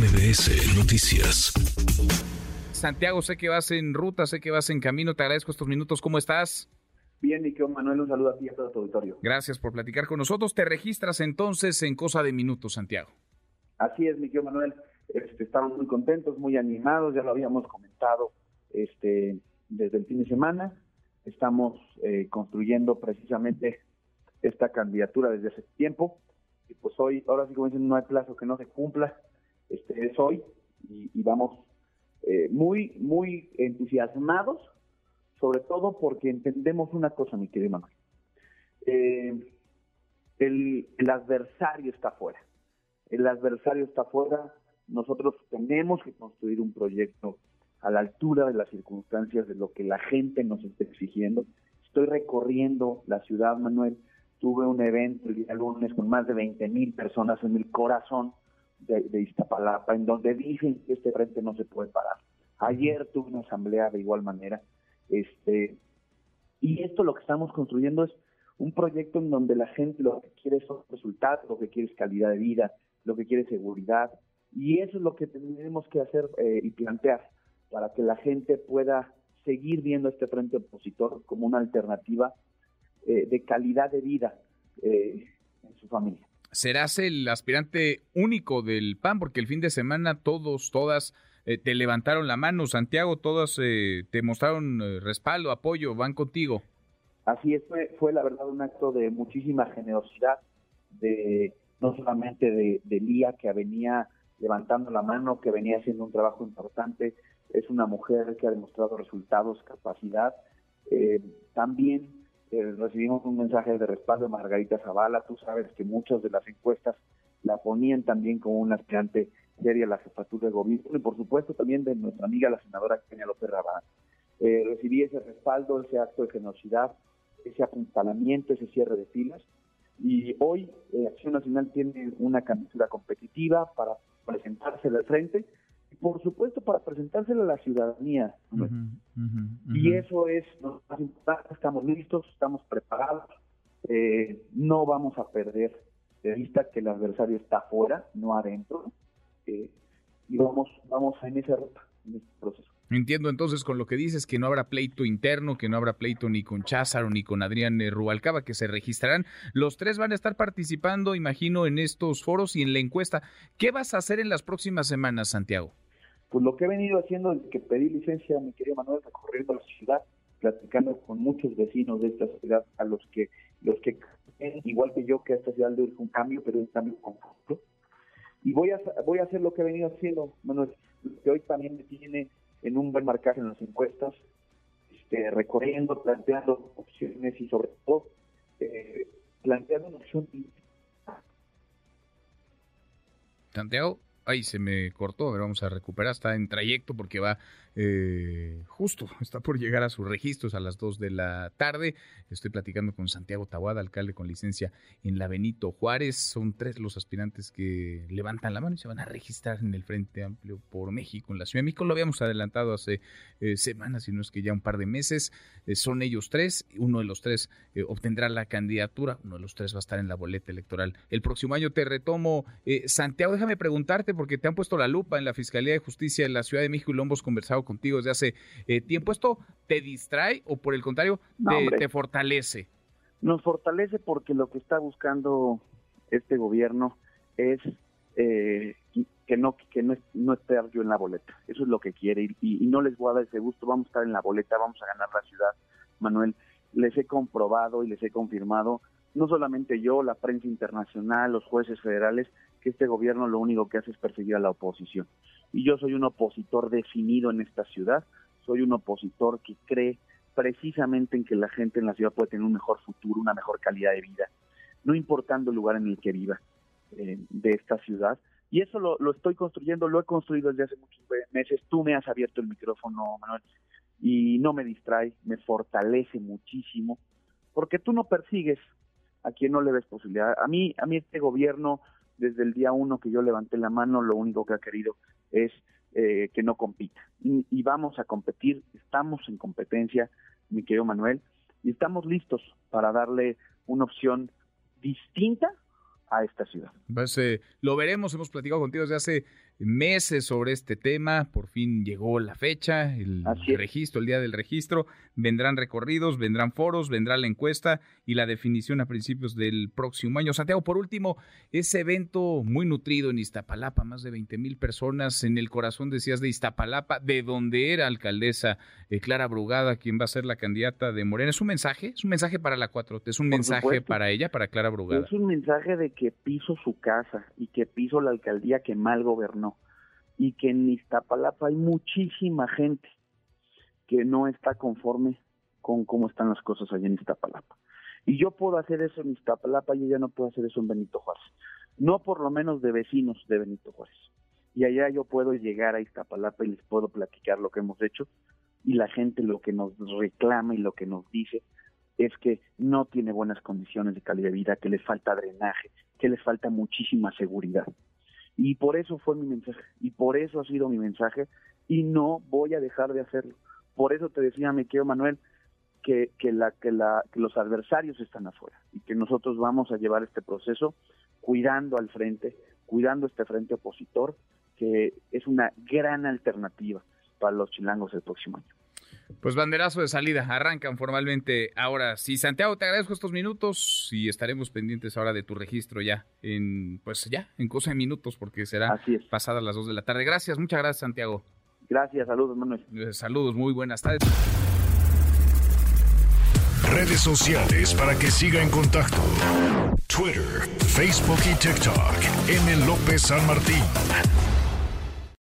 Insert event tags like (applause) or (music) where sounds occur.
MBS Noticias. Santiago, sé que vas en ruta, sé que vas en camino, te agradezco estos minutos, ¿cómo estás? Bien, y que Manuel, un saludo a ti y a todo tu auditorio. Gracias por platicar con nosotros. Te registras entonces en cosa de minutos, Santiago. Así es, mi querido Manuel. Este, estamos muy contentos, muy animados, ya lo habíamos comentado este, desde el fin de semana. Estamos eh, construyendo precisamente esta candidatura desde hace tiempo. Y pues hoy, ahora sí como dicen, no hay plazo que no se cumpla. Este es hoy y, vamos eh, muy, muy entusiasmados, sobre todo porque entendemos una cosa, mi querido Manuel. Eh, el, el adversario está fuera. El adversario está fuera. Nosotros tenemos que construir un proyecto a la altura de las circunstancias de lo que la gente nos está exigiendo. Estoy recorriendo la ciudad, Manuel. Tuve un evento el día lunes con más de 20 mil personas en el corazón de, Iztapalapa, en donde dicen que este frente no se puede parar. Ayer tuve una asamblea de igual manera. este Y esto lo que estamos construyendo es un proyecto en donde la gente lo que quiere son resultados, lo que quiere es calidad de vida, lo que quiere es seguridad. Y eso es lo que tenemos que hacer eh, y plantear para que la gente pueda seguir viendo este frente opositor como una alternativa eh, de calidad de vida eh, en su familia serás el aspirante único del PAN, porque el fin de semana todos, todas eh, te levantaron la mano, Santiago, todas eh, te mostraron eh, respaldo, apoyo, van contigo. Así es, fue, fue la verdad un acto de muchísima generosidad, de no solamente de, de Lía, que venía levantando la mano, que venía haciendo un trabajo importante, es una mujer que ha demostrado resultados, capacidad, también eh, recibimos un mensaje de respaldo de Margarita Zavala. Tú sabes que muchas de las encuestas la ponían también como un aspirante seria a la jefatura de gobierno y por supuesto también de nuestra amiga la senadora Kenia López Rabán. Eh, recibí ese respaldo, ese acto de generosidad, ese apuntalamiento, ese cierre de filas y hoy eh, Acción Nacional tiene una candidatura competitiva para presentarse al frente por supuesto para presentárselo a la ciudadanía. Y eso es lo más importante, estamos listos, estamos preparados, eh, no vamos a perder de vista que el adversario está afuera, no adentro, eh, y vamos, vamos en esa ruta, en este proceso. Entiendo entonces con lo que dices que no habrá pleito interno, que no habrá pleito ni con Cházaro ni con Adrián eh, Rubalcaba, que se registrarán. Los tres van a estar participando, imagino, en estos foros y en la encuesta. ¿Qué vas a hacer en las próximas semanas, Santiago? Pues lo que he venido haciendo desde que pedí licencia, mi querido Manuel, recorriendo la ciudad, platicando con muchos vecinos de esta ciudad, a los que, los que igual que yo, que esta ciudad le urge un cambio, pero un cambio conjunto. Y voy a, voy a hacer lo que he venido haciendo, Manuel, que hoy también me tiene en un buen marcaje en las encuestas, este, recorriendo, planteando opciones y sobre todo eh, planteando una opción. Santiago, ahí se me cortó, a ver, vamos a recuperar, está en trayecto porque va eh, justo, (laughs) está por llegar a sus registros a las 2 de la tarde. Estoy platicando con Santiago Tahuada, alcalde con licencia en la Benito Juárez. Son tres los aspirantes que levantan la mano y se van a registrar en el Frente Amplio por México, en la Ciudad de México. Lo habíamos adelantado hace eh, semanas, si no es que ya un par de meses. Eh, son ellos tres, uno de los tres obtendrá la candidatura, uno de los tres va a estar en la boleta electoral. El próximo año te retomo. Santiago, déjame preguntarte, porque te han puesto la lupa en la Fiscalía de Justicia de la Ciudad de México y lo hemos conversado contigo desde hace eh, tiempo. ¿Esto te distrae o por el contrario te, fortalece? Nos fortalece porque lo que está buscando este gobierno es eh, que no que no, no esté yo en la boleta. Eso es lo que quiere y, y, no les voy a dar ese gusto. Vamos a estar en la boleta, vamos a ganar la ciudad, Manuel. Les he comprobado y les he confirmado, no solamente yo, la prensa internacional, los jueces federales, que este gobierno lo único que hace es perseguir a la oposición y yo soy un opositor definido en esta ciudad, soy un opositor que cree precisamente en que la gente en la ciudad puede tener un mejor futuro, una mejor calidad de vida, no importando el lugar en el que viva eh, de esta ciudad. Y eso lo, lo, estoy construyendo, lo he construido desde hace muchos meses. Tú me has abierto el micrófono, Manuel, y no me distrae, me fortalece muchísimo, porque tú no persigues a quien no le ves posibilidad. A mí, a mí este gobierno desde el día uno que yo levanté la mano, lo único que ha querido es eh, que no compita. Y, vamos a competir, estamos en competencia, mi querido Manuel, y estamos listos para darle una opción distinta a esta ciudad. Pues, eh, lo veremos, hemos platicado contigo desde hace meses sobre este tema, por fin llegó la fecha, el registro, el día del registro, vendrán recorridos, vendrán foros, vendrá la encuesta y la definición a principios del próximo año. Santiago, por último, ese evento muy nutrido en Iztapalapa, más de 20 mil personas en el corazón, decías, de Iztapalapa, de donde era alcaldesa eh, Clara Brugada, quien va a ser la candidata de Morena. ¿Es un mensaje? ¿Es un mensaje para la 4 ¿Es un mensaje para ella, para Clara Brugada? Es un mensaje de que piso su casa y que piso la alcaldía que mal gobernó y que en Iztapalapa hay muchísima gente que no está conforme con cómo están las cosas allá en Iztapalapa. Y yo puedo hacer eso en Iztapalapa y ella no puede hacer eso en Benito Juárez. No por lo menos de vecinos de Benito Juárez. Y allá yo puedo llegar a Iztapalapa y les puedo platicar lo que hemos hecho y la gente lo que nos reclama y lo que nos dice es que no tiene buenas condiciones de calidad de vida, que les falta drenaje, que les falta muchísima seguridad. Y por eso fue mi mensaje, y por eso ha sido mi mensaje, y no voy a dejar de hacerlo. Por eso te decía, mi querido Manuel, que, que, la, que, la, que los adversarios están afuera y que nosotros vamos a llevar este proceso cuidando al frente, cuidando este frente opositor, que es una gran alternativa para los chilangos el próximo año. Pues banderazo de salida, arrancan formalmente ahora. Sí, Santiago, te agradezco estos minutos y estaremos pendientes ahora de tu registro ya en, pues ya, en cosa de minutos porque será pasada las 2 de la tarde. Gracias, muchas gracias Santiago. Gracias, saludos Manuel. Eh, saludos, muy buenas tardes. Redes sociales para que siga en contacto: Twitter, Facebook y TikTok. M. López San Martín.